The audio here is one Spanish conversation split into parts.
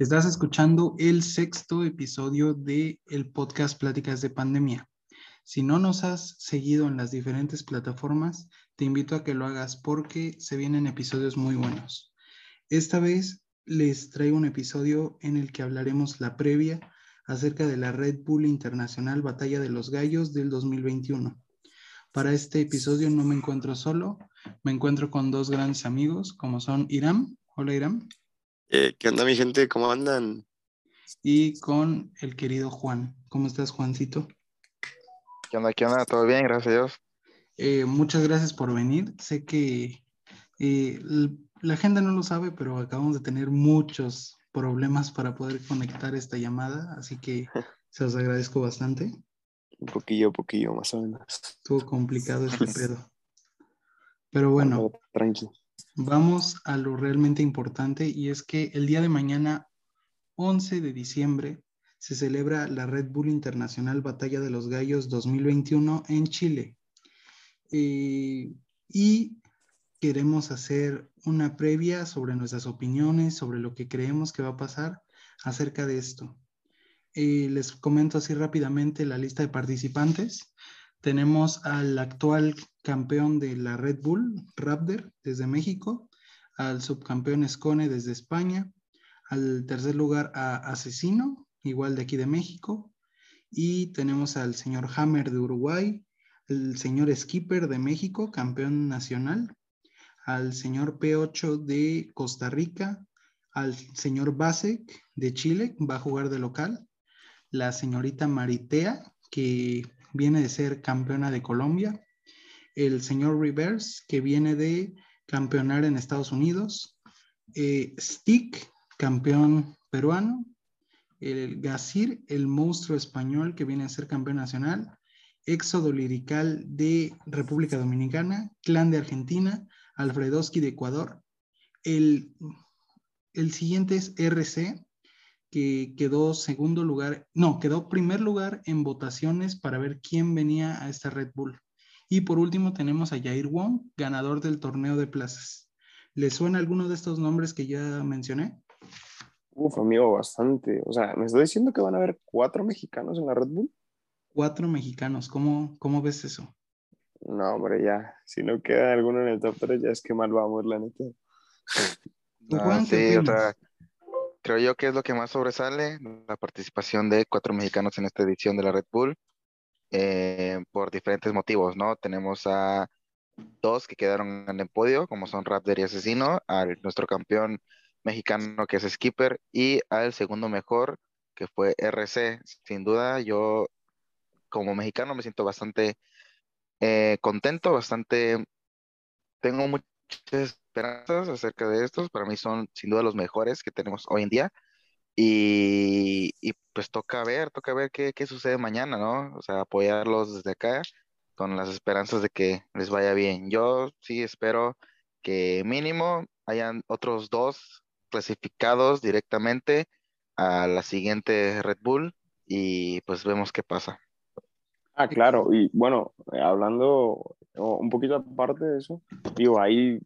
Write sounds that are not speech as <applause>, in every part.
Estás escuchando el sexto episodio de el podcast Pláticas de Pandemia. Si no nos has seguido en las diferentes plataformas, te invito a que lo hagas porque se vienen episodios muy buenos. Esta vez les traigo un episodio en el que hablaremos la previa acerca de la Red Bull Internacional Batalla de los Gallos del 2021. Para este episodio no me encuentro solo, me encuentro con dos grandes amigos como son Iram. Hola Iram. Eh, ¿Qué onda mi gente? ¿Cómo andan? Y con el querido Juan. ¿Cómo estás Juancito? ¿Qué onda? ¿Qué onda? ¿Todo bien? Gracias a Dios. Eh, muchas gracias por venir. Sé que eh, la gente no lo sabe, pero acabamos de tener muchos problemas para poder conectar esta llamada, así que <laughs> se los agradezco bastante. Un poquillo, poquillo, más o menos. Estuvo complicado este <laughs> pedo. Pero bueno, tranquilo. Vamos a lo realmente importante y es que el día de mañana, 11 de diciembre, se celebra la Red Bull Internacional Batalla de los Gallos 2021 en Chile. Eh, y queremos hacer una previa sobre nuestras opiniones, sobre lo que creemos que va a pasar acerca de esto. Eh, les comento así rápidamente la lista de participantes. Tenemos al actual campeón de la Red Bull, Raptor, desde México, al subcampeón Escone desde España, al tercer lugar a Asesino, igual de aquí de México, y tenemos al señor Hammer de Uruguay, el señor Skipper de México, campeón nacional, al señor P8 de Costa Rica, al señor Basek de Chile, va a jugar de local, la señorita Maritea, que viene de ser campeona de Colombia, el señor Rivers, que viene de campeonar en Estados Unidos, eh, Stick, campeón peruano, el Gazir, el monstruo español que viene a ser campeón nacional, Éxodo Lirical de República Dominicana, Clan de Argentina, Alfredoski de Ecuador. El, el siguiente es RC, que quedó segundo lugar, no, quedó primer lugar en votaciones para ver quién venía a esta Red Bull. Y por último tenemos a Jair Wong, ganador del torneo de plazas. ¿Le suena alguno de estos nombres que ya mencioné? Uf, amigo, bastante. O sea, ¿me estoy diciendo que van a haber cuatro mexicanos en la Red Bull? Cuatro mexicanos, ¿cómo, cómo ves eso? No, hombre, ya. Si no queda alguno en el top 3, ya es que mal vamos, la neta. <laughs> No, sí, o sea, creo yo que es lo que más sobresale, la participación de cuatro mexicanos en esta edición de la Red Bull, eh, por diferentes motivos, ¿no? Tenemos a dos que quedaron en el podio, como son Raptor y Asesino, al nuestro campeón mexicano que es Skipper y al segundo mejor que fue RC. Sin duda, yo como mexicano me siento bastante eh, contento, bastante, tengo muchas esperanzas acerca de estos. Para mí son sin duda los mejores que tenemos hoy en día. Y, pues toca ver, toca ver qué, qué, sucede mañana, ¿no? O sea, apoyarlos desde acá con las esperanzas de que les vaya bien. Yo sí espero que mínimo hayan otros dos clasificados directamente a la siguiente Red Bull y pues vemos qué pasa. Ah, claro, y bueno, hablando un poquito aparte de eso, digo, hay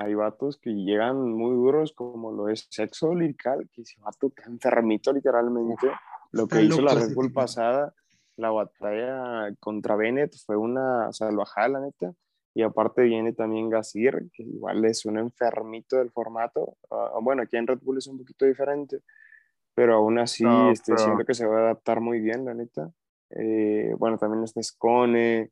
hay vatos que llegan muy duros, como lo es Sexo Lirical, que ese vato que enfermito literalmente. Lo que hizo la Red Bull pasada, la batalla contra Bennett fue una salvajada, la neta. Y aparte viene también Gazir, que igual es un enfermito del formato. Uh, bueno, aquí en Red Bull es un poquito diferente, pero aún así este, siento que se va a adaptar muy bien, la neta. Eh, bueno, también está Scone.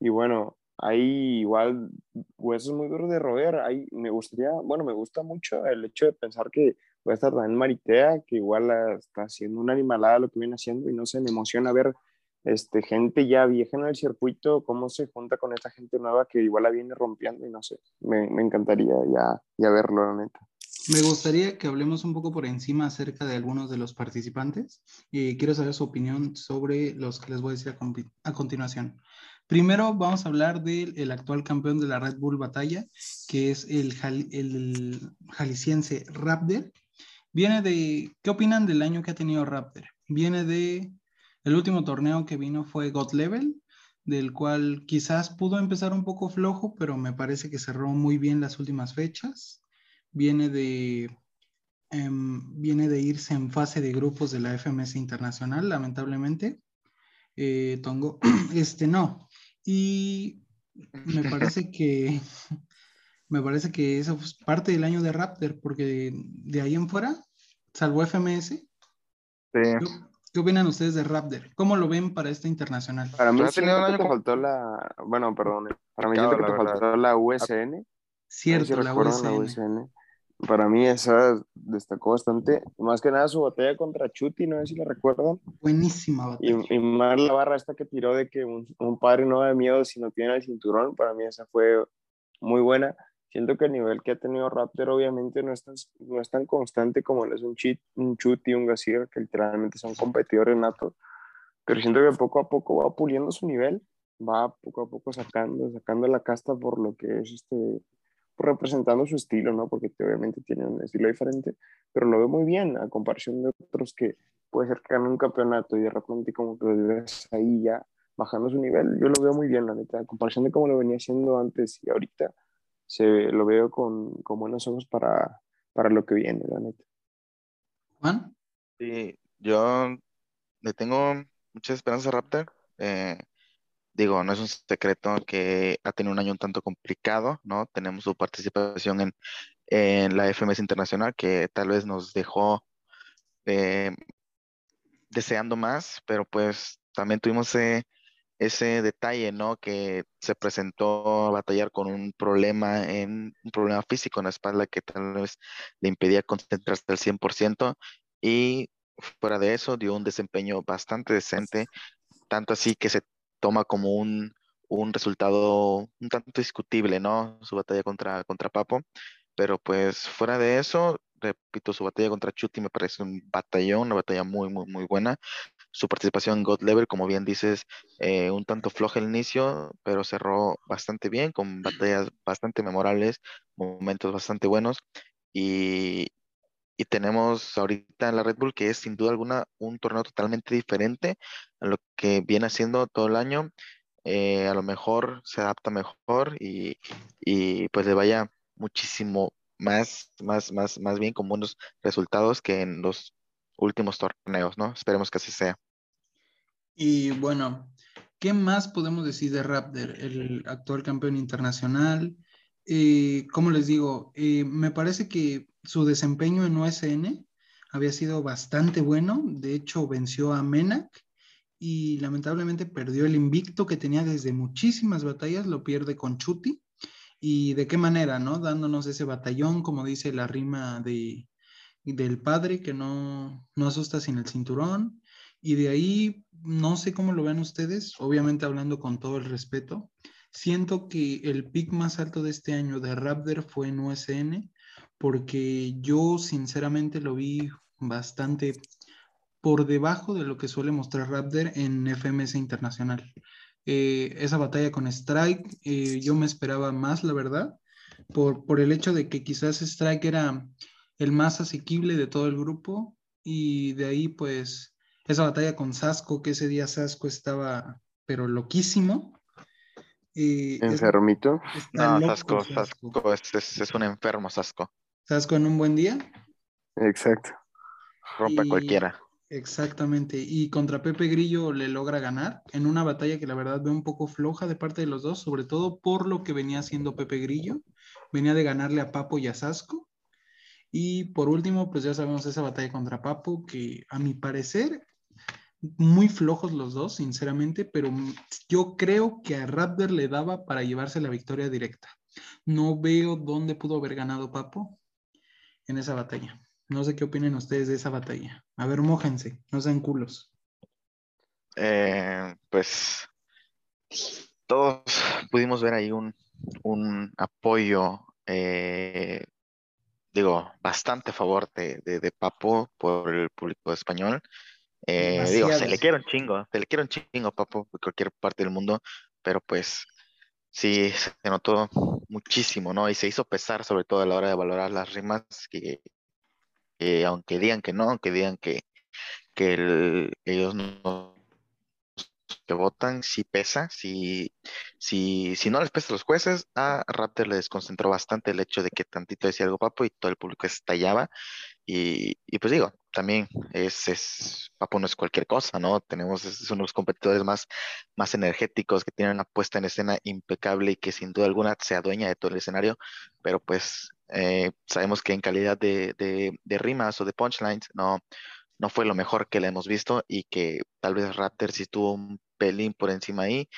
Y bueno, hay igual huesos muy duros de roer. Hay, me gustaría, bueno, me gusta mucho el hecho de pensar que puede estar también Maritea, que igual está haciendo una animalada lo que viene haciendo y no se me emociona ver este, gente ya vieja en el circuito, cómo se junta con esta gente nueva que igual la viene rompiendo y no sé, me, me encantaría ya, ya verlo, la neta. Me gustaría que hablemos un poco por encima acerca de algunos de los participantes. y quiero saber su opinión sobre los que les voy a decir a, continuación. Primero vamos a hablar del actual campeón de la Red Bull Batalla, que es el, el jalisciense Raptor. Viene de, ¿qué opinan del año que ha tenido Raptor? Viene de, el último torneo que vino fue God Level, del cual quizás pudo empezar un poco flojo, pero me parece que cerró muy bien las últimas fechas. Viene de em, viene de irse en fase de grupos de la FMS Internacional, lamentablemente. Eh, Tongo, <clears throat> este no. Y me parece que <laughs> me parece que eso es parte del año de Raptor, porque de, ahí en fuera, salvo FMS. Sí. ¿Qué, opinan ustedes de Raptor? ¿Cómo lo ven para esta internacional? Para mí siento que te faltó la, bueno, perdón, para mí siento que te faltó la USN. Cierto, la USN. Para mí esa destacó bastante, más que nada su batalla contra Chuti, no sé si la recuerdan. Buenísima batalla. Y, más la barra esta que tiró de que un, un padre no da miedo si no tiene el cinturón, para mí esa fue muy buena. Siento que el nivel que ha tenido Raptor obviamente no es tan, no es tan constante como lo es un, cheat, un Chuti, un Gassier, que literalmente son competidores natos, pero siento que poco a poco va puliendo su nivel, va poco a poco sacando, sacando la casta por lo que es este, representando su estilo, ¿no? Porque obviamente tiene un estilo diferente, pero lo veo muy bien a comparación de otros que puede ser que ganen un campeonato y de repente como que lo ves ahí ya bajando su nivel, yo lo veo muy bien, la neta, a comparación de cómo lo venía haciendo antes y ahorita, se lo veo con, con buenos ojos para, para lo que viene, la neta. Juan? Sí, yo le tengo mucha esperanza a Raptor. Eh, digo, no es un secreto que ha tenido un año un tanto complicado, ¿no? Tenemos su participación en, en la FMS Internacional que tal vez nos dejó eh, deseando más, pero pues también tuvimos eh, ese detalle, ¿no? Que se presentó a batallar con un problema en un problema físico en la espalda que tal vez le impedía concentrarse al 100% y fuera de eso dio un desempeño bastante decente, tanto así que se toma como un, un resultado un tanto discutible, ¿no? Su batalla contra, contra Papo, pero pues fuera de eso, repito, su batalla contra Chuti me parece un batallón, una batalla muy, muy, muy buena su participación en God Level, como bien dices, eh, un tanto floja el inicio, pero cerró bastante bien, con batallas bastante memorables, momentos bastante buenos. Y, y tenemos ahorita en la Red Bull, que es sin duda alguna un torneo totalmente diferente a lo que viene haciendo todo el año. Eh, a lo mejor se adapta mejor y, y pues le vaya muchísimo más, más, más, más bien con buenos resultados que en los últimos torneos, ¿no? Esperemos que así sea. Y bueno, ¿qué más podemos decir de Raptor, el actual campeón internacional? Eh, como les digo, eh, me parece que su desempeño en USN había sido bastante bueno. De hecho, venció a Menak y lamentablemente perdió el invicto que tenía desde muchísimas batallas, lo pierde con Chuti. ¿Y de qué manera, no? Dándonos ese batallón, como dice la rima de, del padre, que no, no asusta sin el cinturón. Y de ahí, no sé cómo lo ven ustedes, obviamente hablando con todo el respeto, siento que el pick más alto de este año de Raptor fue en USN, porque yo sinceramente lo vi bastante por debajo de lo que suele mostrar Raptor en FMS Internacional. Eh, esa batalla con Strike, eh, yo me esperaba más, la verdad, por, por el hecho de que quizás Strike era el más asequible de todo el grupo y de ahí pues esa batalla con Sasco, que ese día Sasco estaba, pero loquísimo. ¿Enfermito? no, Sasco, Sasco, es, un enfermo, Sasco. Sasco en un buen día. Exacto. Rompe cualquiera. Exactamente. Y contra Pepe Grillo le logra ganar en una batalla que la verdad ve un poco floja de parte de los dos, sobre todo por lo que venía haciendo Pepe Grillo. Venía de ganarle a Papo y a Sasco. Y por último, pues ya sabemos esa batalla contra Papo, que a mi parecer muy flojos los dos, sinceramente, pero yo creo que a Raptor le daba para llevarse la victoria directa. No veo dónde pudo haber ganado Papo en esa batalla. No sé qué opinen ustedes de esa batalla. A ver, mójense, no sean culos. Eh, pues todos pudimos ver ahí un, apoyo, eh, digo, bastante a favor de, de Papo por el público español. Eh, digo, se le quiere un chingo, se le quiere un chingo, papo, por cualquier parte del mundo, pero pues sí se notó muchísimo, ¿no? Y se hizo pesar sobre todo a la hora de valorar las rimas, que, aunque digan que no, aunque digan que, que ellos no que votan sí pesa, si, si, si no les pesa a los jueces, a Raptor le desconcentró bastante el hecho de que tantito decía algo Papo y todo el público estallaba. Y, y pues digo, también es, es, Papo no es cualquier cosa, ¿no? Tenemos, es uno de los competidores más, más energéticos, que tienen una puesta en escena impecable y que sin duda alguna se adueña de todo el escenario, pero pues eh, sabemos que en calidad de, de, de rimas o de punchlines, no, no fue lo mejor que le hemos visto y que tal vez Raptor sí tuvo un pelín por encima ahí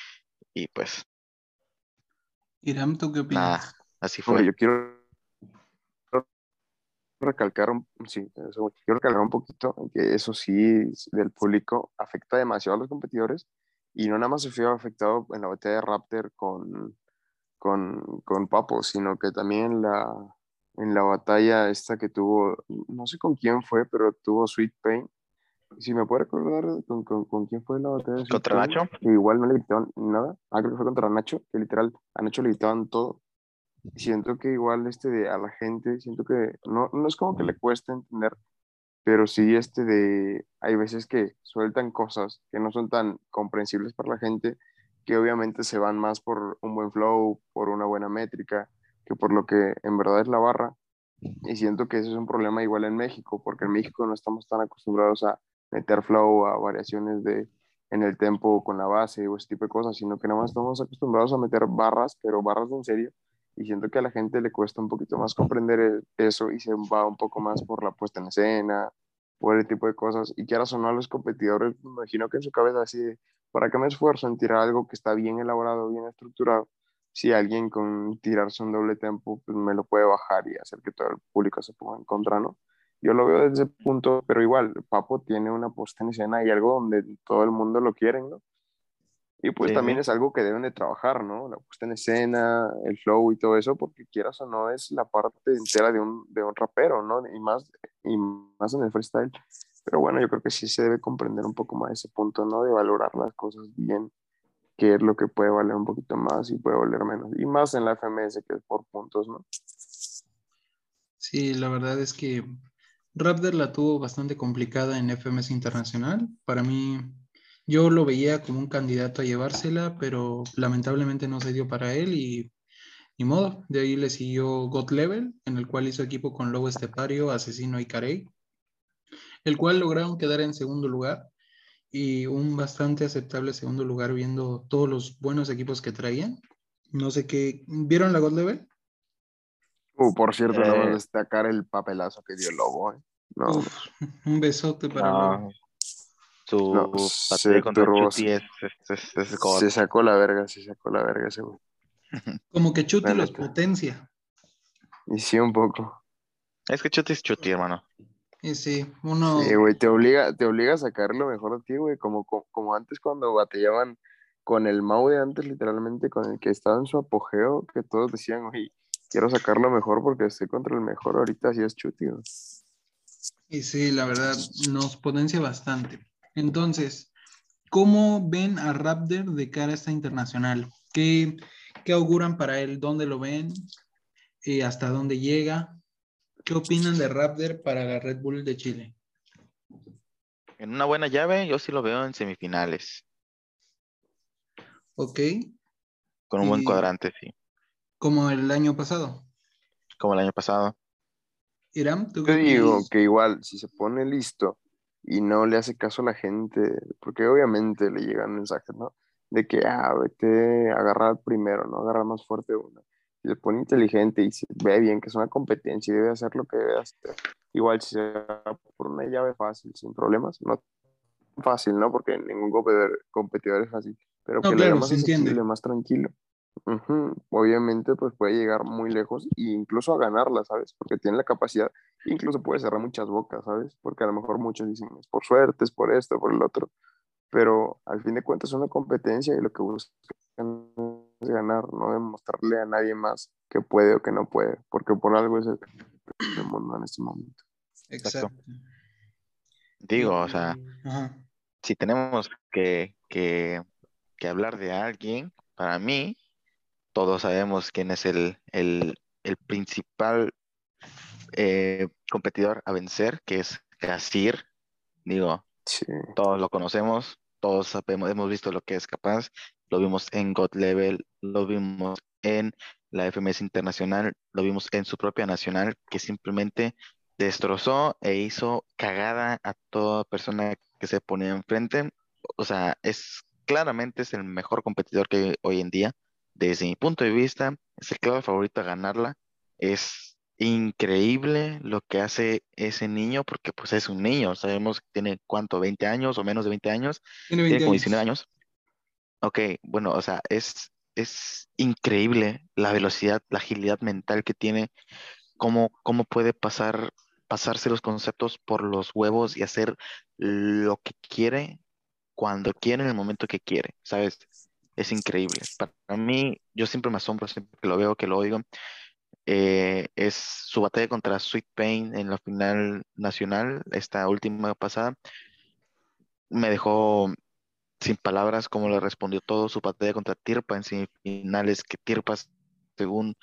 y pues... Iram, ¿tú qué opinas? así fue. yo quiero recalcar un, sí, quiero recalcar un poquito que eso sí del público afecta demasiado a los competidores y no nada más se fue afectado en la batalla de Raptor con, con, con Papo, sino que también la, en la batalla esta que tuvo, no sé con quién fue, pero tuvo Sweet Pain. Si me puede recordar con, con, quién fue la batalla. ¿Contra Nacho? igual no le quitaban nada. Ah, creo que fue contra Nacho, que literal a Nacho le quitaban todo. Siento que igual este de a la gente, siento que no, no es como que le cuesta entender, pero sí este de, hay veces que sueltan cosas que no son tan comprensibles para la gente, que obviamente se van más por un buen flow, por una buena métrica, que por lo que en verdad es la barra. Y siento que ese es un problema igual en México, porque en México no estamos tan acostumbrados a meter flow, a variaciones de, en el tempo con la base o ese tipo de cosas, sino que nada más estamos acostumbrados a meter barras, pero barras en serio. Y siento que a la gente le cuesta un poquito más comprender eso y se va un poco más por la puesta en escena, por el tipo de cosas. Y quieras o no, los competidores, me imagino que en su cabeza así, ¿para qué me esfuerzo en tirar algo que está bien elaborado, bien estructurado? si alguien con tirarse un doble tempo pues me lo puede bajar y hacer que todo el público se ponga en contra, ¿no? Yo lo veo desde ese punto, pero igual, Papo tiene una puesta en escena y algo donde todo el mundo lo quiere, ¿no? Y pues también es algo que deben de trabajar, ¿no? La puesta en escena, el flow y todo eso, porque quieras o no es la parte entera de un, de un rapero, ¿no? Y más, y más en el freestyle. Pero bueno, yo creo que sí se debe comprender un poco más ese punto, ¿no? De valorar las cosas bien qué es lo que puede valer un poquito más y puede valer menos. Y más en la FMS que es por puntos, ¿no? Sí, la verdad es que Raptor la tuvo bastante complicada en FMS Internacional. Para mí, yo lo veía como un candidato a llevársela, pero lamentablemente no se dio para él y ni modo. De ahí le siguió God Level, en el cual hizo equipo con Lobo Estepario, Asesino y Carey, el cual lograron quedar en segundo lugar y un bastante aceptable segundo lugar viendo todos los buenos equipos que traían. No sé qué. ¿Vieron la God Level? Uh, por cierto, no eh, destacar el papelazo que dio Lobo. ¿eh? No. <laughs> un besote para Lobo. Su no, se, contra Chuti es, se sacó la verga, se sacó la verga ese <laughs> Como que Chuti los potencia. Y sí, un poco. Es que Chuti es Chuti, hermano. Y sí, uno... Sí, güey, te obliga, te obliga a sacar lo mejor de ti, güey, como, como, antes cuando batallaban con el Mau de antes, literalmente, con el que estaba en su apogeo, que todos decían, güey, quiero sacar lo mejor porque estoy contra el mejor, ahorita así es chuti, Y sí, la verdad, nos potencia bastante. Entonces, ¿cómo ven a Raptor de cara a esta internacional? ¿Qué, qué auguran para él? ¿Dónde lo ven? ¿Y ¿Hasta dónde llega? ¿Qué opinan de Raptor para la Red Bull de Chile? En una buena llave, yo sí lo veo en semifinales. Ok. Con un buen cuadrante, sí. Como el año pasado. Como el año pasado. Iram, ¿tú qué digo que igual, si se pone listo y no le hace caso a la gente, porque obviamente le llegan mensajes, ¿no? De que, ah, vete a agarrar primero, ¿no? Agarrar más fuerte uno se pone inteligente y se ve bien que es una competencia y debe hacer lo que debe hacer. Igual si se va por una llave fácil, sin problemas, no fácil, ¿no? Porque ningún competidor, competidor es fácil, pero que le más más tranquilo. Obviamente, pues puede llegar muy lejos e incluso a ganarla, ¿sabes? Porque tiene la capacidad, incluso puede cerrar muchas bocas, ¿sabes? Porque a lo mejor muchos dicen, es por suerte, es por esto, por el otro, pero al fin de cuentas es una competencia y lo que buscan ganar, no demostrarle a nadie más que puede o que no puede, porque por algo es el, mundo en este momento. Exacto. Digo, o sea, si tenemos que, que, que, hablar de alguien, para mí, todos sabemos quién es el, el, el principal eh, competidor a vencer, que es Gasir. Digo, todos lo conocemos, todos sabemos, hemos visto lo que es capaz, lo vimos en God Level, lo vimos en la FMS Internacional, lo vimos en su propia nacional, que simplemente destrozó e hizo cagada a toda persona que se ponía enfrente. O sea, es claramente es el mejor competidor que hay hoy en día. Desde mi punto de vista, es el clave favorito a ganarla. Es increíble lo que hace ese niño, porque pues es un niño. Sabemos que tiene cuánto, 20 años o menos de 20 años. Tiene 20 como años. 19 años. Ok, bueno, o sea, es, es increíble la velocidad, la agilidad mental que tiene, cómo, cómo puede pasar, pasarse los conceptos por los huevos y hacer lo que quiere, cuando quiere, en el momento que quiere, ¿sabes? Es increíble. Para mí, yo siempre me asombro, siempre que lo veo, que lo oigo, eh, es su batalla contra Sweet Pain en la final nacional, esta última pasada, me dejó sin palabras cómo le respondió todo su batalla contra Tirpa en semifinales, que Tirpa, según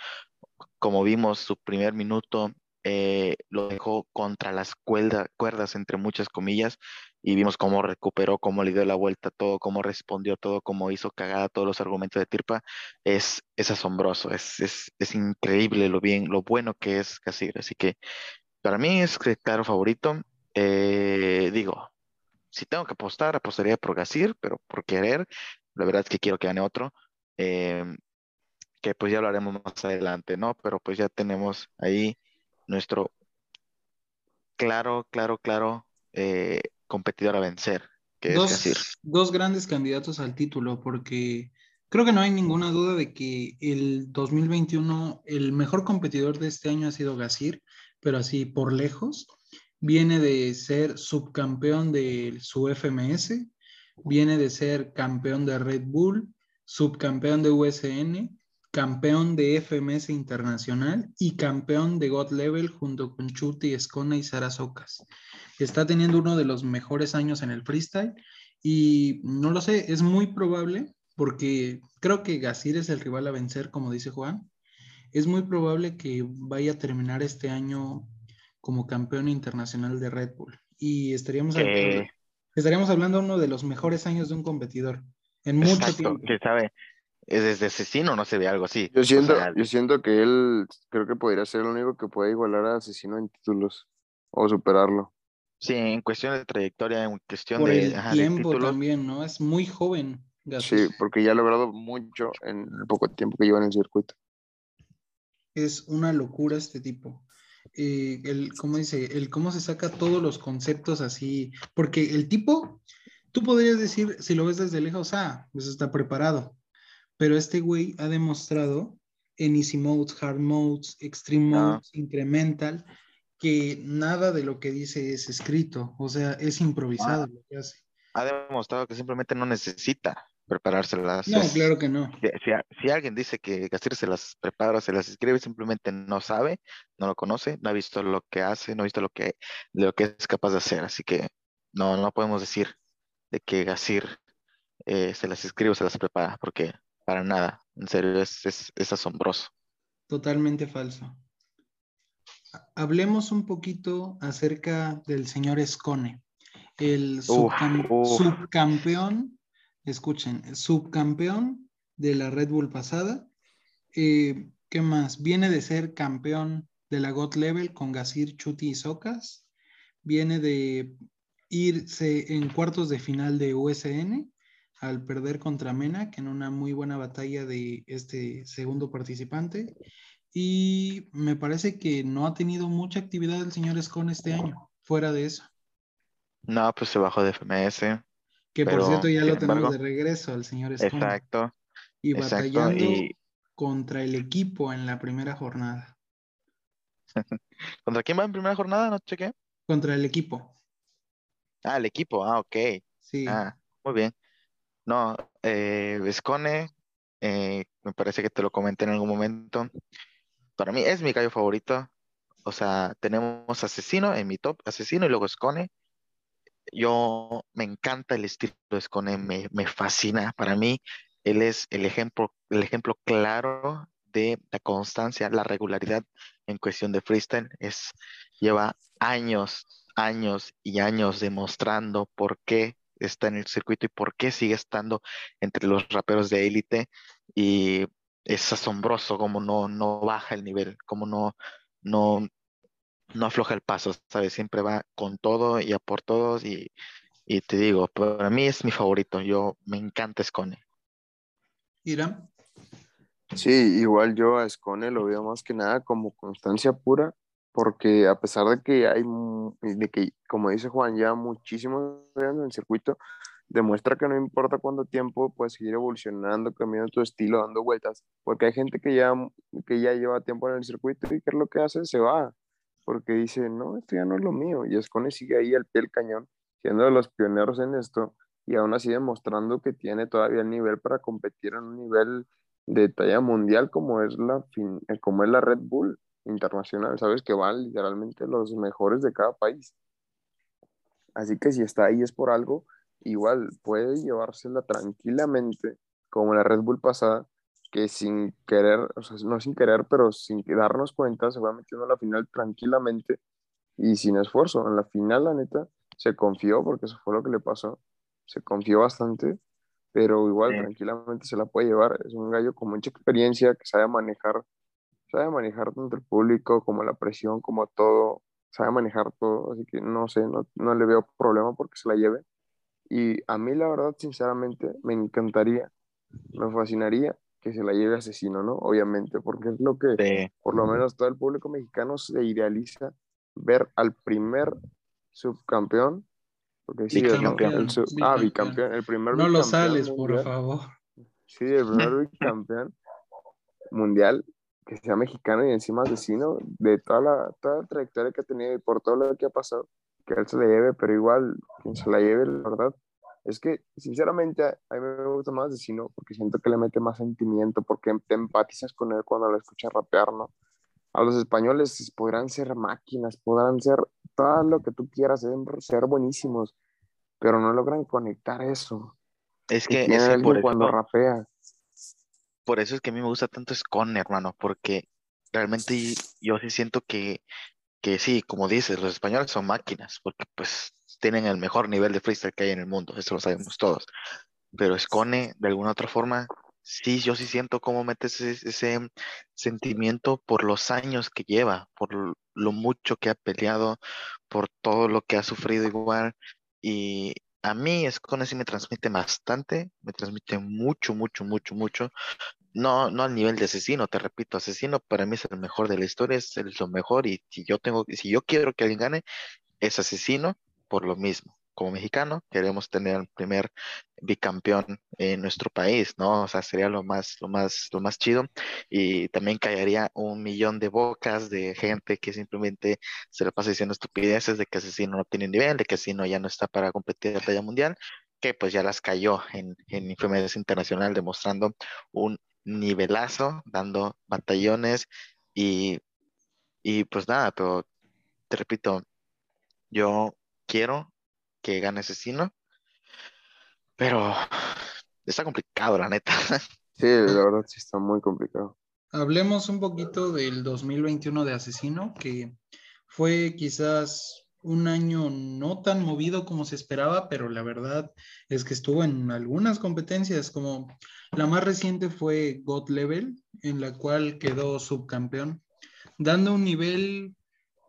como vimos su primer minuto, eh, lo dejó contra las cuerda- cuerdas, entre muchas comillas, y vimos cómo recuperó, cómo le dio la vuelta todo, cómo respondió todo, cómo hizo cagada todos los argumentos de Tirpa. Es, es asombroso, es, es, es increíble lo bien, lo bueno que es Casir. Así que para mí es claro favorito. Eh, digo, si tengo que apostar, apostaría por Gasir, pero por querer, la verdad es que quiero que gane otro, eh, que pues ya lo haremos más adelante, ¿no? Pero pues ya tenemos ahí nuestro claro, claro, claro eh, competidor a vencer, que es. Dos, dos grandes candidatos al título, porque creo que no hay ninguna duda de que el 2021, el mejor competidor de este año ha sido Gasir, pero así por lejos. Viene de ser subcampeón de su FMS, viene de ser campeón de Red Bull, subcampeón de USN, campeón de FMS Internacional y campeón de God Level junto con Chuti, Escona y Sara Socas. Está teniendo uno de los mejores años en el freestyle y no lo sé, es muy probable porque creo que Gasir es el rival a vencer, como dice Juan. Es muy probable que vaya a terminar este año como campeón internacional de Red Bull y estaríamos, hablando, estaríamos hablando de uno de los mejores años de un competidor en mucho exacto, tiempo. que sabe, desde asesino no se ve algo así. Yo O siento, sea, yo siento que él creo que podría ser el único que puede igualar a Asesino en títulos o superarlo. sí, en cuestión de trayectoria, en cuestión Por de, el ajá, de tiempo también, ¿no? Es muy joven, Gasir. Sí, porque ya ha logrado mucho en el poco tiempo que lleva en el circuito. Es una locura este tipo. Eh, el, ¿cómo dice? El cómo se saca todos los conceptos así. Porque el tipo, tú podrías decir, si lo ves desde lejos, ah, pues está preparado. Pero este güey ha demostrado en Easy Modes, Hard Modes, Extreme Ah. Modes, Incremental, que nada de lo que dice es escrito. O sea, es improvisado lo que hace. ha demostrado que simplemente no necesita preparárselas. No, es- claro que no. Si, si- si alguien dice que Gasir se las prepara, se las escribe, simplemente no sabe, no lo conoce, no ha visto lo que hace, no ha visto lo que, lo que es capaz de hacer. Así que no, no podemos decir de que Gasir eh, se las escribe o se las prepara, porque para nada, en serio, es, es, es asombroso. Totalmente falso. Ha- Hablemos un poquito acerca del señor Escone, el subcam- subcampeón, escuchen, subcampeón de la Red Bull pasada. Eh, ¿qué más? Viene de ser campeón de la GOT Level con Gasir, Chuti y Socas. Viene de irse en cuartos de final de USN al perder contra Mena, que en una muy buena batalla de este segundo participante. Y me parece que no ha tenido mucha actividad el señor Escone este año, fuera de eso. No, pues se bajó de FMS. Que por cierto ya lo tenemos embargo, de regreso al señor Escone. Exacto, Y exacto. batallando Y contra el equipo en la primera jornada. <laughs> ¿contra quién va en primera jornada? No chequé. Contra el equipo, Ah, el equipo. Ah, ok. sí. Ah, muy bien. No, eh, Vescone, eh, me parece que te lo comenté en algún momento. Para mí es mi gallo favorito. O sea, tenemos Asesino en mi top, Asesino y luego Escone. Yo me encanta el estilo de Escone, me, me fascina. Para mí, él es el ejemplo, el ejemplo claro de la constancia, la regularidad en cuestión de freestyle. Es, lleva años, años y años demostrando por qué está en el circuito y por qué sigue estando entre los raperos de élite. Y es asombroso cómo no, no baja el nivel, cómo no, no, no afloja el paso, ¿sabes? Siempre va con todo y a por todos. Y, y te digo, para mí es mi favorito. Yo me encanta Scone. Irán. Sí, igual yo a Scone lo veo más que nada como constancia pura porque a pesar de que hay, de que, como dice Juan, ya muchísimos años en el circuito, demuestra que no importa cuánto tiempo, puedes seguir evolucionando, cambiando tu estilo, dando vueltas, porque hay gente que ya, que ya lleva tiempo en el circuito y que es lo que hace, se va, porque dice, no, esto ya no es lo mío, y Escone sigue ahí al pie del cañón, siendo de los pioneros en esto, y aún así demostrando que tiene todavía el nivel para competir en un nivel de talla mundial como es la, como es la Red Bull internacional, sabes que van literalmente los mejores de cada país. Así que si está ahí es por algo, igual puede llevársela tranquilamente, como la Red Bull pasada, que sin querer, o sea, no sin querer, pero sin darnos cuenta, se va metiendo a la final tranquilamente y sin esfuerzo. En la final, la neta, se confió, porque eso fue lo que le pasó, se confió bastante, pero igual tranquilamente se la puede llevar. Es un gallo con mucha experiencia, que sabe manejar sabe manejar tanto el público como la presión, como todo, sabe manejar todo, así que no sé, no, no le veo problema porque se la lleve. Y a mí la verdad, sinceramente, me encantaría, me fascinaría que se la lleve asesino, ¿no? Obviamente, porque es lo que por lo menos todo el público mexicano se idealiza ver al primer subcampeón, porque sí, el, ah, bicampeón, el primer No lo sales, por favor. Sí, el primer <laughs> bicampeón mundial que sea mexicano y encima asesino de toda la, toda la trayectoria que ha tenido y por todo lo que ha pasado, que él se le lleve, pero igual quien se la lleve, la verdad, es que sinceramente a mí me gusta más asesino porque siento que le mete más sentimiento, porque te empatizas con él cuando lo escuchas rapear, ¿no? A los españoles podrán ser máquinas, podrán ser todo lo que tú quieras, ser buenísimos, pero no logran conectar eso. Es que, es por cuando rapea por eso es que a mí me gusta tanto Scone, hermano, porque realmente yo sí siento que, que sí, como dices, los españoles son máquinas, porque pues tienen el mejor nivel de freestyle que hay en el mundo, eso lo sabemos todos. Pero Scone, de alguna otra forma, sí, yo sí siento cómo metes ese, ese sentimiento por los años que lleva, por lo mucho que ha peleado, por todo lo que ha sufrido igual. Y a mí Scone sí me transmite bastante, me transmite mucho, mucho, mucho, mucho, no, no al nivel de asesino, te repito, asesino para mí es el mejor de la historia, es el, lo mejor y si yo tengo, si yo quiero que alguien gane, es asesino por lo mismo. Como mexicano queremos tener el primer bicampeón en nuestro país, ¿no? O sea, sería lo más, lo más, lo más chido. Y también caería un millón de bocas de gente que simplemente se le pasa diciendo estupideces de que asesino no tiene nivel, de que asesino ya no está para competir la talla mundial, que pues ya las cayó en, en Infemedios Internacional demostrando un nivelazo, dando batallones y, y pues nada, pero te repito, yo quiero que gane Asesino, pero está complicado, la neta. <laughs> Sí, la verdad sí está muy complicado. Hablemos un poquito del 2021 de Asesino, que fue quizás un año no tan movido como se esperaba, pero la verdad es que estuvo en algunas competencias, como la más reciente fue God Level, en la cual quedó subcampeón, dando un nivel,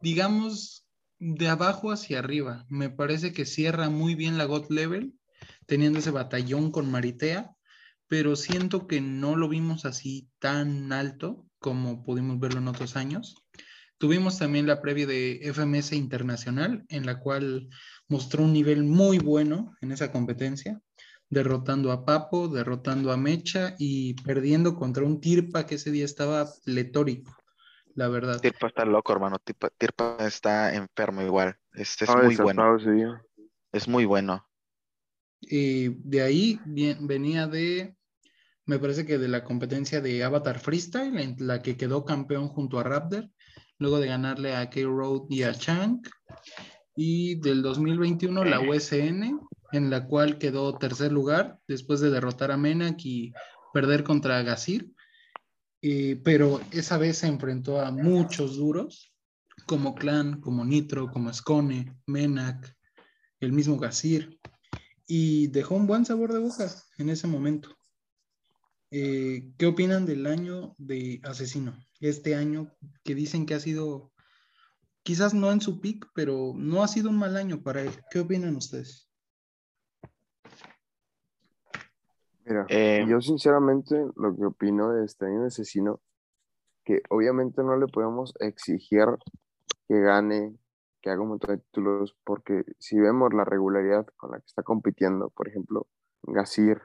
digamos, de abajo hacia arriba. Me parece que cierra muy bien la God Level, teniendo ese batallón con Maritea, pero siento que no lo vimos así tan alto como pudimos verlo en otros años. Tuvimos también la previa de FMS Internacional, en la cual mostró un nivel muy bueno en esa competencia, derrotando a Papo, derrotando a Mecha y perdiendo contra un Tirpa que ese día estaba pletórico, la verdad. Tirpa está loco, hermano. Tirpa, está enfermo igual. Este es muy bueno. Es muy bueno. Y de ahí venía de, me parece que de la competencia de Avatar Freestyle, en la que quedó campeón junto a Raptor luego de ganarle a K-Road y a Chang. Y del 2021 la USN, en la cual quedó tercer lugar después de derrotar a Menak y perder contra Gazir. pero esa vez se enfrentó a muchos duros, como Clan, como Nitro, como Skone, Menak, el mismo Gazir. y dejó un buen sabor de boca en ese momento. Eh, ¿Qué opinan del año de Asesino? Este año que dicen que ha sido, quizás no en su pick, pero no ha sido un mal año para él. ¿Qué opinan ustedes? Mira, eh, yo sinceramente lo que opino de este año de Asesino, que obviamente no le podemos exigir que gane, que haga un montón de títulos, porque si vemos la regularidad con la que está compitiendo, por ejemplo, Gasir,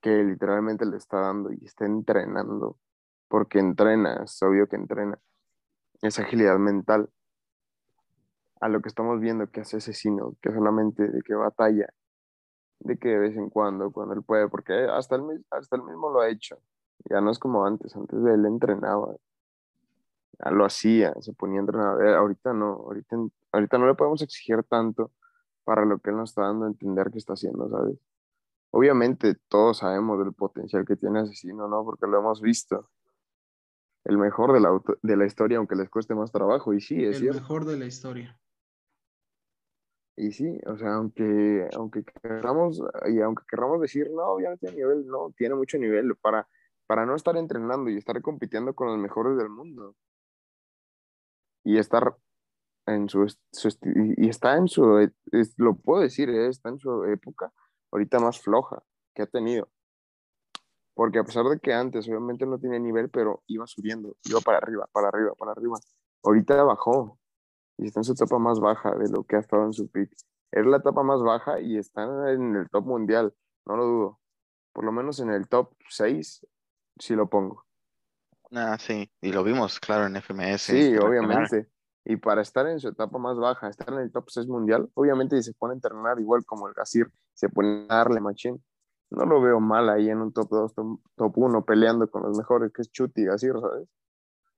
que literalmente le está dando y está entrenando, porque entrena, es obvio que entrena, esa agilidad mental, a lo que estamos viendo que hace asesino, que solamente de que batalla, de que de vez en cuando, cuando él puede, porque hasta él, hasta él mismo lo ha hecho, ya no es como antes, antes de él entrenaba, ya lo hacía, se ponía a entrenar, eh, ahorita no, ahorita, ahorita no le podemos exigir tanto para lo que él nos está dando a entender que está haciendo, ¿sabes? Obviamente todos sabemos del potencial que tiene Asesino, ¿no? Porque lo hemos visto. El mejor de la, de la historia, aunque les cueste más trabajo. Y sí, es El mejor de la historia. Y sí, o sea, aunque, aunque queramos, y aunque queramos decir, no, obviamente tiene nivel, no, tiene mucho nivel para, para no estar entrenando y estar compitiendo con los mejores del mundo. Y estar en su, y está en su, lo puedo decir, ¿eh? está en su época ahorita más floja que ha tenido. Porque a pesar de que antes obviamente no tenía nivel, pero iba subiendo, iba para arriba, para arriba, para arriba. Ahorita bajó y está en su etapa más baja de lo que ha estado en su pick. Es la etapa más baja y está en el top mundial, no lo dudo. Por lo menos en el top 6, si lo pongo. Ah, sí, y lo vimos, claro, en FMS. Sí, obviamente. Y para estar en su etapa más baja, estar en el top 6 mundial, obviamente si se pone a entrenar igual como el Gasir, se pone a darle machín. No lo veo mal ahí en un top 2, top 1 peleando con los mejores, que es Chuti Gasir, ¿sabes?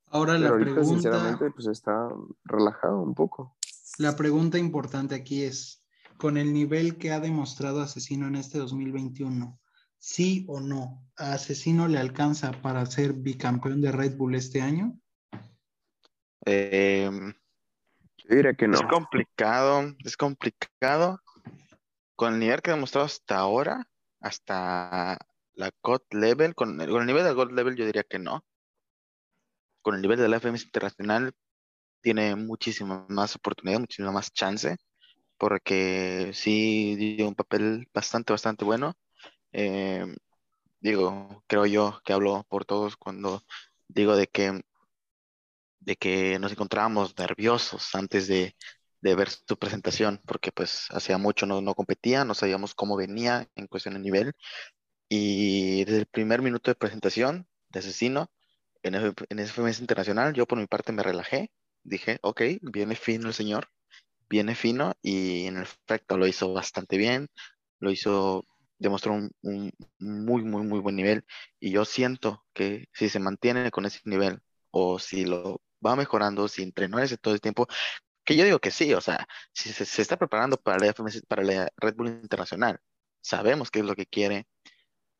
Ahora la pregunta... sinceramente, pues está relajado un poco. La pregunta importante aquí es, con el nivel que ha demostrado Asesino en este 2021, ¿sí o no a Asesino le alcanza para ser bicampeón de Red Bull este año? Eh, que no. Es complicado, es complicado. Con el nivel que ha demostrado hasta ahora, hasta la God Level, con el, nivel de God Level yo diría que no. Con el nivel de la FMS Internacional tiene muchísima más oportunidad, muchísima más chance, porque sí dio un papel bastante, bastante bueno. Eh, digo, creo yo que hablo por todos cuando digo de que de que nos encontrábamos nerviosos antes de, ver su presentación, porque pues hacía mucho no, no competía, no sabíamos cómo venía en cuestión de nivel. Y desde el primer minuto de presentación de Asesino, en, en FMS Internacional, yo por mi parte me relajé, dije, ok, viene fino el señor, viene fino, y en efecto lo hizo bastante bien, lo hizo, demostró un, un muy, muy, muy buen nivel, y yo siento que si se mantiene con ese nivel, o si lo va mejorando, si entrenó ese todo el tiempo, que yo digo que sí, o sea, si se, está preparando para la, para la Red Bull Internacional, sabemos qué es lo que quiere,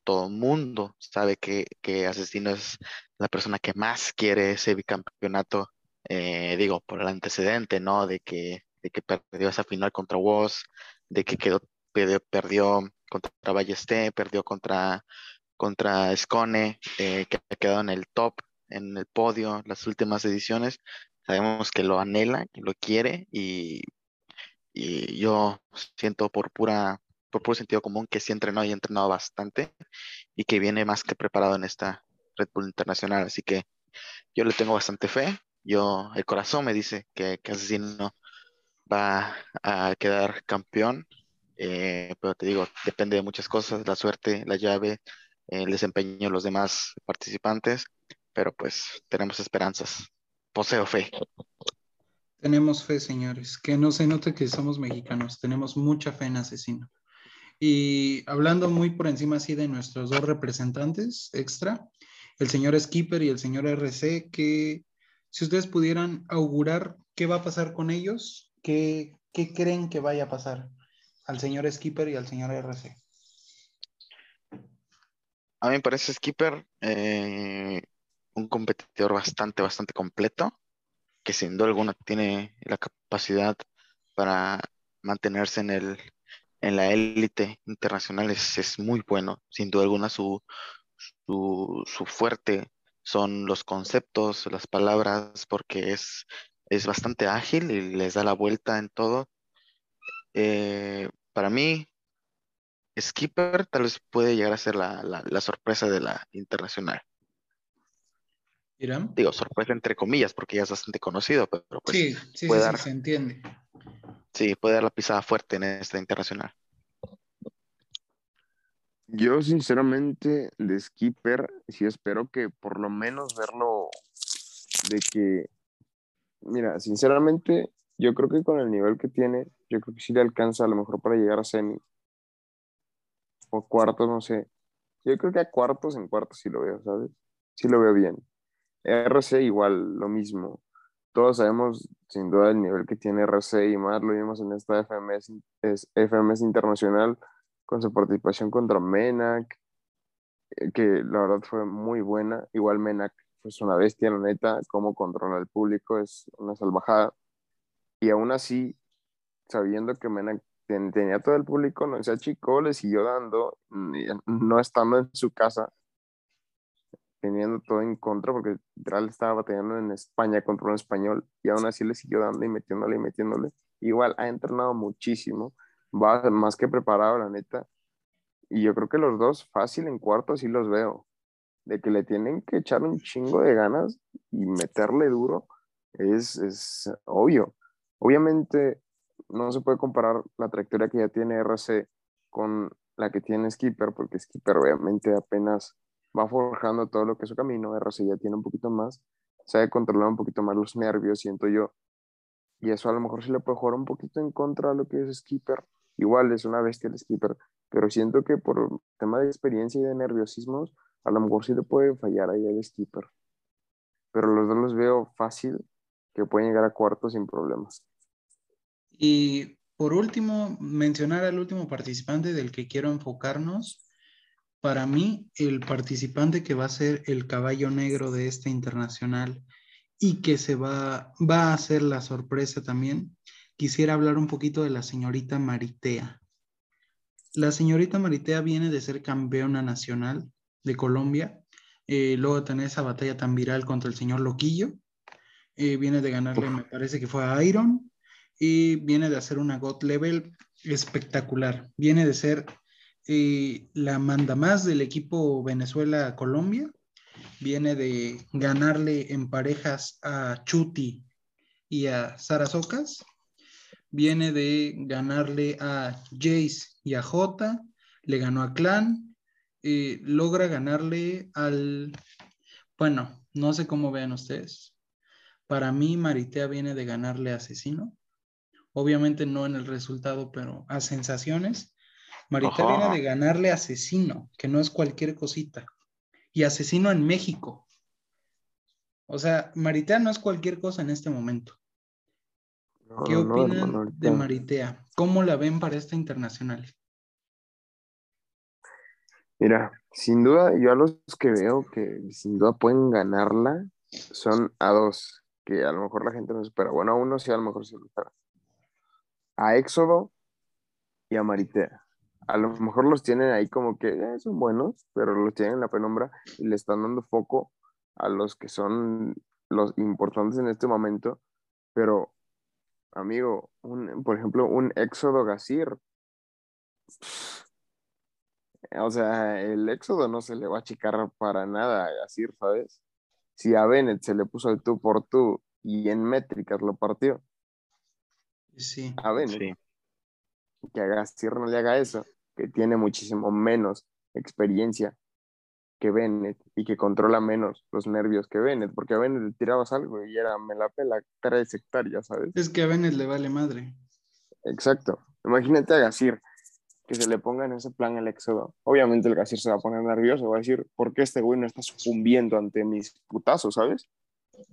todo el mundo sabe que, que Asesino es la persona que más quiere ese bicampeonato, eh, digo, por el antecedente, ¿no? De que, de que perdió esa final contra Woz, de que quedó, perdió, contra Ballesté, perdió contra, contra Scone, eh, que ha quedado en el top en el podio las últimas ediciones. Sabemos que lo anhela, que lo quiere y, y yo siento por pura por puro sentido común que sí entrenó y ha entrenado bastante y que viene más que preparado en esta Red Bull Internacional. Así que yo le tengo bastante fe. Yo, el corazón me dice que, que Asesino va a quedar campeón. Eh, pero te digo, depende de muchas cosas, la suerte, la llave, el desempeño de los demás participantes pero pues tenemos esperanzas. Poseo fe. Tenemos fe, señores. Que no se note que somos mexicanos. Tenemos mucha fe en Asesino. Y hablando muy por encima así de nuestros dos representantes extra, el señor Skipper y el señor RC, que si ustedes pudieran augurar qué va a pasar con ellos, ¿qué, qué creen que vaya a pasar al señor Skipper y al señor RC? A mí me parece Skipper eh, un competidor bastante, bastante completo, que sin duda alguna tiene la capacidad para mantenerse en el, en la élite internacional es, muy bueno. Sin duda alguna, su, su, fuerte son los conceptos, las palabras, porque es, es bastante ágil y les da la vuelta en todo. Eh, para mí, Skipper tal vez puede llegar a ser la, sorpresa de la internacional. Digo, sorpresa entre comillas, porque ya es bastante conocido, pero pues sí, sí, puede dar, se entiende. Sí, puede dar la pisada fuerte en esta internacional. Yo sinceramente de Skipper sí espero que por lo menos verlo de que, mira, sinceramente yo creo que con el nivel que tiene, yo creo que sí le alcanza a lo mejor para llegar a semi o cuartos, no sé. Yo creo que a cuartos, en cuartos sí lo veo, ¿sabes? Sí lo veo bien. RC igual, lo mismo. Todos sabemos sin duda el nivel que tiene RC y más lo vimos en esta FMS, es FMS internacional con su participación contra Menac, eh, que la verdad fue muy buena. Igual Menac es una bestia, la neta, cómo controla el público, es una salvajada. Y aún así, sabiendo que Menac tenía todo el público, no se achicó, le siguió dando, no estando en su casa, teniendo todo en contra, porque literal estaba batallando en España contra un español, y aún así le siguió dando y metiéndole y metiéndole. Igual ha entrenado muchísimo, va más que preparado, la neta. Y yo creo que los dos fácil en cuarto así los veo. De que le tienen que echar un chingo de ganas y meterle duro, es, es obvio. Obviamente no se puede comparar la trayectoria que ya tiene RC con la que tiene Skipper, porque Skipper obviamente apenas va forjando todo lo que es su camino, RC ya tiene un poquito más, sabe controlar un poquito más los nervios, siento yo, y eso a lo mejor sí le puede jugar un poquito en contra de lo que es Skipper, igual es una bestia el Skipper, pero siento que por tema de experiencia y de nerviosismos, a lo mejor sí le puede fallar ahí el Skipper, pero los dos los veo fácil que pueden llegar a cuartos sin problemas. Y por último, mencionar al último participante del que quiero enfocarnos, para mí, el participante que va a ser el caballo negro de esta internacional y que se va, va a hacer la sorpresa también, quisiera hablar un poquito de la señorita Maritea. La señorita Maritea viene de ser campeona nacional de Colombia, eh, luego de tener esa batalla tan viral contra el señor Loquillo, eh, viene de ganarle, me parece que fue a Iron, y viene de hacer una God Level espectacular. Viene de ser eh, la manda más del equipo Venezuela-Colombia. Viene de ganarle en parejas a Chuti y a Sara Socas. Viene de ganarle a Jace y a Jota. Le ganó a Clan. Eh, logra ganarle al... Bueno, no sé cómo vean ustedes. Para mí, Maritea viene de ganarle a Asesino. Obviamente no en el resultado, pero a sensaciones. Marita viene de ganarle asesino, que no es cualquier cosita. Y asesino en México. O sea, Maritea no es cualquier cosa en este momento. ¿Qué opinan de Maritea? ¿Cómo la ven para esta internacional? Mira, sin duda, yo a los que veo que sin duda pueden ganarla son a dos, que a lo mejor la gente no espera. Bueno, a uno sí, a lo mejor sí lo espera. A Éxodo y a Maritea a lo mejor los tienen ahí como que eh, son buenos, pero los tienen en la penumbra y le están dando foco a los que son los importantes en este momento. Pero, amigo, un, por ejemplo, un Éxodo Gasir. O sea, el Éxodo no se le va a achicar para nada a Gasir, ¿sabes? Si a Bennett se le puso el tú por tú y en métricas lo partió. Sí. A Bennett. Que a Gasir no le haga eso que tiene muchísimo menos experiencia que Bennett y que controla menos los nervios que Bennett, porque a Bennett le tirabas algo y era me la pela tres hectáreas, ¿sabes? Es que a Bennett le vale madre. Exacto. Imagínate a Gasir que se le ponga en ese plan el éxodo. Obviamente el Gasir se va a poner nervioso, va a decir, ¿por qué este güey no está sucumbiendo ante mis putazos, ¿sabes?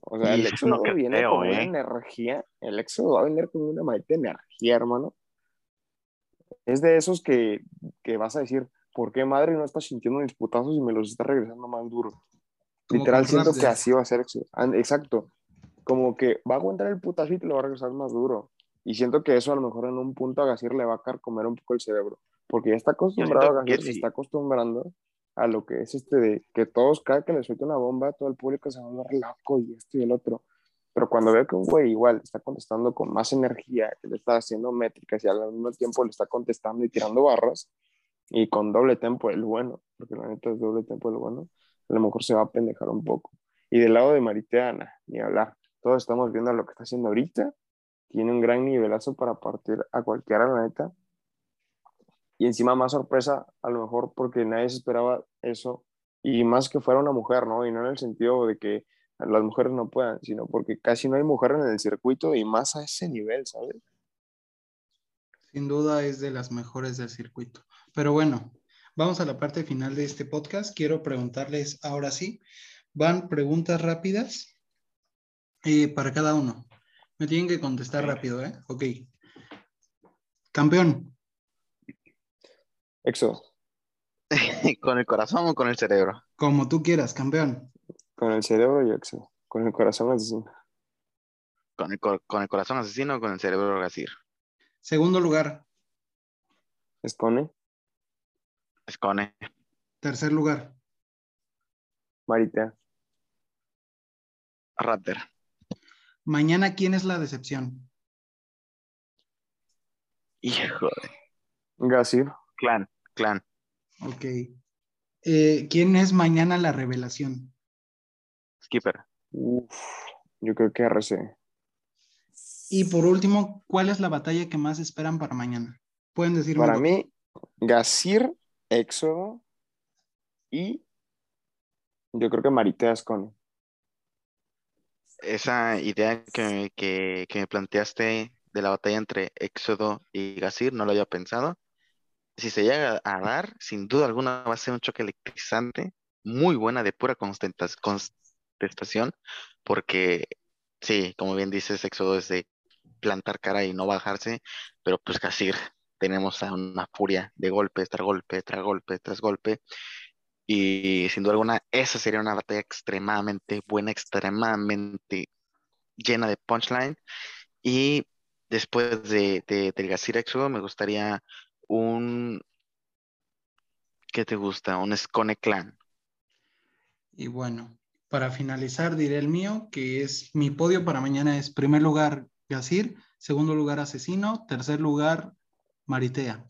O sea, el éxodo viene con una ¿eh? energía, el éxodo va a venir con una maldita energía, hermano, es de esos que, vas a decir, ¿por qué madre no está sintiendo mis putazos y me los está regresando más duro? Literal, siento que así va a ser. Exacto. Como que va a aguantar el putazo y te lo va a regresar más duro. Y siento que eso a lo mejor en un punto a Gasir le va a comer un poco el cerebro, porque ya está acostumbrado a Gasir, se está acostumbrando a lo que es este de que todos, cada que le suelta una bomba, todo el público se va a volver loco y esto y el otro. Pero cuando ve que un güey igual está contestando con más energía, que le está haciendo métricas y al mismo tiempo le está contestando y tirando barras, y con doble tempo el bueno, porque la neta es doble tempo el bueno, a lo mejor se va a pendejar un poco. Y del lado de Mariteana, ni hablar. Todos estamos viendo lo que está haciendo ahorita. Tiene un gran nivelazo para partir a cualquiera, la neta. Y encima más sorpresa, a lo mejor porque nadie se esperaba eso. Y más que fuera una mujer, ¿no? Y no en el sentido de que las mujeres no puedan, sino porque casi no hay mujeres en el circuito y más a ese nivel, ¿sabes? Sin duda es de las mejores del circuito. Pero bueno, vamos a la parte final de este podcast. Quiero preguntarles ahora sí, van preguntas rápidas eh, para cada uno. Me tienen que contestar rápido, ¿eh? Ok. Campeón. Exo. <laughs> ¿Con el corazón o con el cerebro? Como tú quieras, campeón. Con el cerebro y Exo. Con el corazón asesino. ¿Con el, con el corazón asesino o con el cerebro gasir? Segundo lugar. Escone. Escone. Tercer lugar. Maritea. Raptor. Mañana, ¿quién es la decepción? Hijo de... Gasir. Clan, clan. Ok. Eh, ¿Quién es mañana la revelación? Skipper. Uf, yo creo que RC. Y por último, ¿cuál es la batalla que más esperan para mañana? Pueden decirme. Para mí, Gasir, Éxodo y yo creo que Maritea Escone. Esa idea que, que, que me planteaste de la batalla entre Éxodo y Gasir, no lo había pensado. Si se llega a dar, sin duda alguna va a ser un choque electrizante, muy buena de pura porque sí, como bien dices, Éxodo es de plantar cara y no bajarse, pero pues Gasir <laughs> tenemos a una furia de golpe tras golpe, tras golpe, tras golpe. Y sin duda alguna, esa sería una batalla extremadamente buena, extremadamente llena de punchline. Y después de, del Gasir me gustaría un. ¿Qué te gusta? Un Scone Clan. Y bueno, para finalizar, diré el mío, que es mi podio para mañana es primer lugar Gasir, segundo lugar Asesino, tercer lugar Maritea.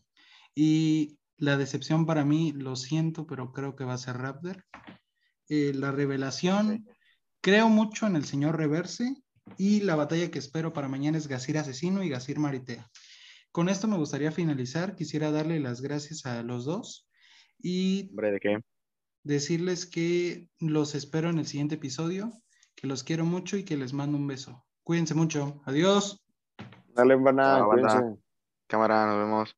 Y la decepción para mí, lo siento, pero creo que va a ser Raptor. Eh, la revelación, creo mucho en el señor Reverse y la batalla que espero para mañana es Gasir Asesino y Gasir Maritea. Con esto me gustaría finalizar. Quisiera darle las gracias a los dos y ¿de qué? Decirles que los espero en el siguiente episodio, que los quiero mucho y que les mando un beso. Cuídense mucho. Adiós. Dale, Cámara, nos vemos.